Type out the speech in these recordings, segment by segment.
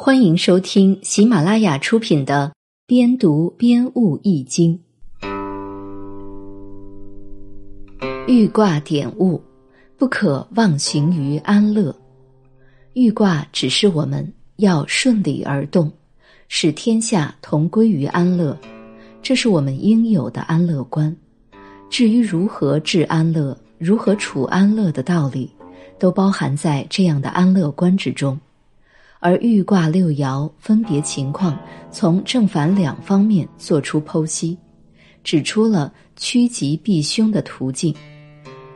欢迎收听喜马拉雅出品的《边读边悟易经》。欲卦点悟：不可忘形于安乐。欲卦指示我们要顺理而动，使天下同归于安乐，这是我们应有的安乐观。至于如何治安乐、如何处安乐的道理，都包含在这样的安乐观之中。而豫卦六爻分别情况，从正反两方面做出剖析，指出了趋吉避凶的途径。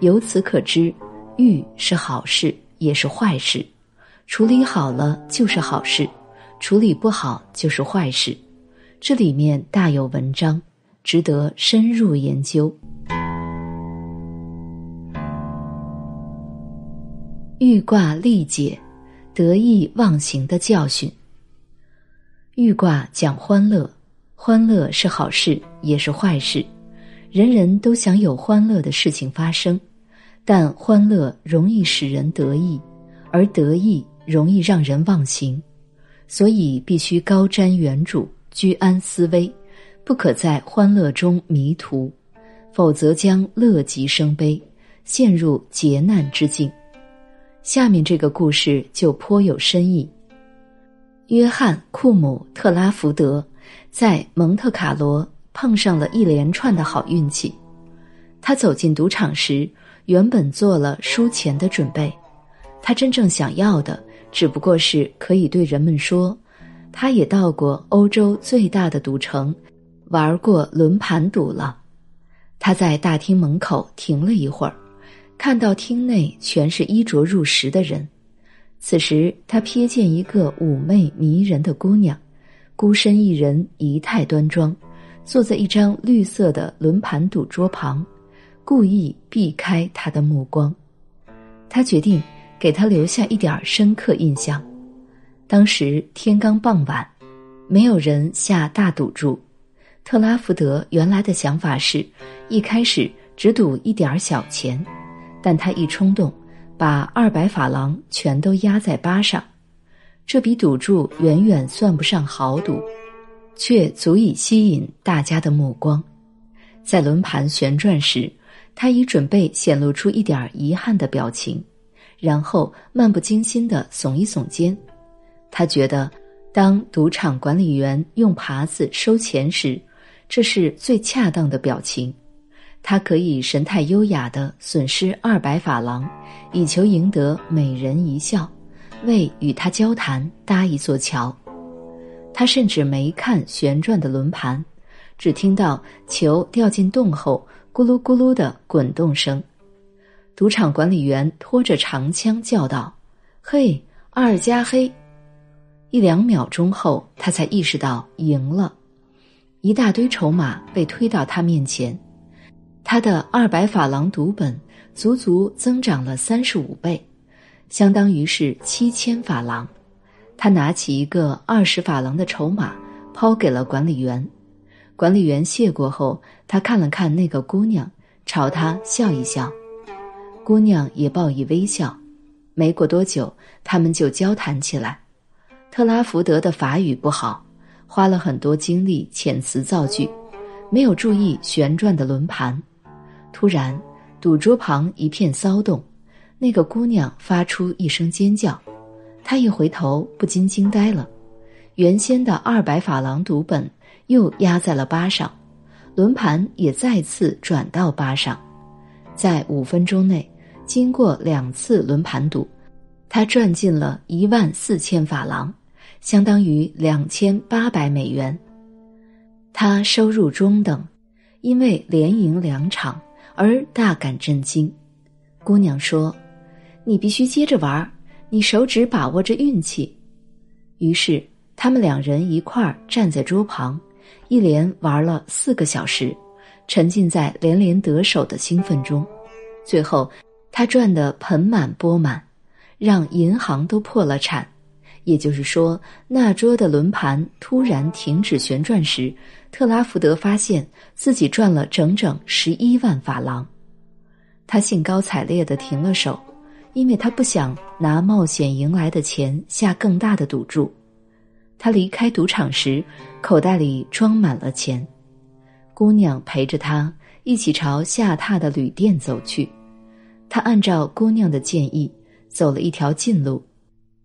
由此可知，豫是好事也是坏事，处理好了就是好事，处理不好就是坏事。这里面大有文章，值得深入研究。豫卦历解。得意忘形的教训。豫卦讲欢乐，欢乐是好事也是坏事，人人都想有欢乐的事情发生，但欢乐容易使人得意，而得意容易让人忘形，所以必须高瞻远瞩，居安思危，不可在欢乐中迷途，否则将乐极生悲，陷入劫难之境。下面这个故事就颇有深意。约翰·库姆特拉福德在蒙特卡罗碰上了一连串的好运气。他走进赌场时，原本做了输钱的准备。他真正想要的，只不过是可以对人们说，他也到过欧洲最大的赌城，玩过轮盘赌了。他在大厅门口停了一会儿。看到厅内全是衣着入时的人，此时他瞥见一个妩媚迷人的姑娘，孤身一人，仪态端庄，坐在一张绿色的轮盘赌桌旁，故意避开他的目光。他决定给他留下一点深刻印象。当时天刚傍晚，没有人下大赌注。特拉福德原来的想法是，一开始只赌一点小钱。但他一冲动，把二百法郎全都压在八上，这笔赌注远远算不上豪赌，却足以吸引大家的目光。在轮盘旋转时，他已准备显露出一点遗憾的表情，然后漫不经心地耸一耸肩。他觉得，当赌场管理员用耙子收钱时，这是最恰当的表情。他可以神态优雅的损失二百法郎，以求赢得美人一笑，为与他交谈搭一座桥。他甚至没看旋转的轮盘，只听到球掉进洞后咕噜咕噜的滚动声。赌场管理员拖着长枪叫道：“嘿，二加黑！”一两秒钟后，他才意识到赢了，一大堆筹码被推到他面前。他的二百法郎赌本足足增长了三十五倍，相当于是七千法郎。他拿起一个二十法郎的筹码，抛给了管理员。管理员谢过后，他看了看那个姑娘，朝她笑一笑。姑娘也报以微笑。没过多久，他们就交谈起来。特拉福德的法语不好，花了很多精力遣词造句，没有注意旋转的轮盘。突然，赌桌旁一片骚动，那个姑娘发出一声尖叫，她一回头不禁惊呆了。原先的二百法郎赌本又压在了八上，轮盘也再次转到八上，在五分钟内，经过两次轮盘赌，他赚进了一万四千法郎，相当于两千八百美元。他收入中等，因为连赢两场。而大感震惊，姑娘说：“你必须接着玩，你手指把握着运气。”于是他们两人一块儿站在桌旁，一连玩了四个小时，沉浸在连连得手的兴奋中。最后，他赚得盆满钵满，让银行都破了产。也就是说，那桌的轮盘突然停止旋转时，特拉福德发现自己赚了整整十一万法郎。他兴高采烈的停了手，因为他不想拿冒险赢来的钱下更大的赌注。他离开赌场时，口袋里装满了钱。姑娘陪着他一起朝下榻的旅店走去。他按照姑娘的建议走了一条近路。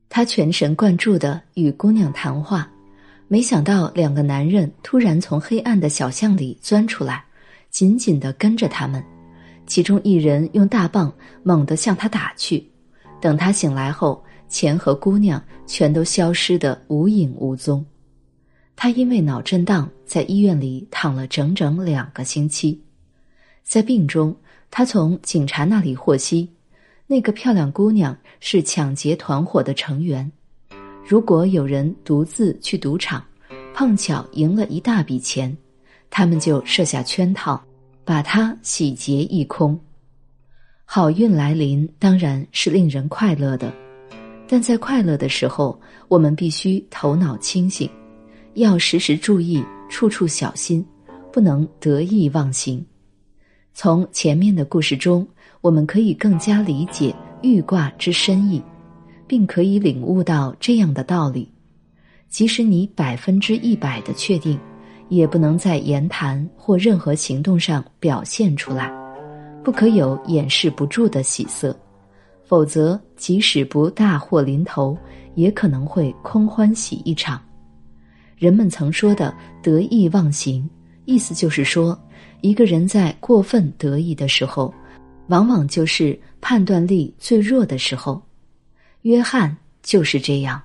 他全神贯注的与姑娘谈话，没想到两个男人突然从黑暗的小巷里钻出来，紧紧的跟着他们。其中一人用大棒猛地向他打去，等他醒来后，钱和姑娘全都消失得无影无踪。他因为脑震荡在医院里躺了整整两个星期。在病中，他从警察那里获悉，那个漂亮姑娘是抢劫团伙的成员。如果有人独自去赌场，碰巧赢了一大笔钱，他们就设下圈套。把它洗劫一空，好运来临当然是令人快乐的，但在快乐的时候，我们必须头脑清醒，要时时注意，处处小心，不能得意忘形。从前面的故事中，我们可以更加理解玉卦之深意，并可以领悟到这样的道理：即使你百分之一百的确定。也不能在言谈或任何行动上表现出来，不可有掩饰不住的喜色，否则即使不大祸临头，也可能会空欢喜一场。人们曾说的“得意忘形”，意思就是说，一个人在过分得意的时候，往往就是判断力最弱的时候。约翰就是这样。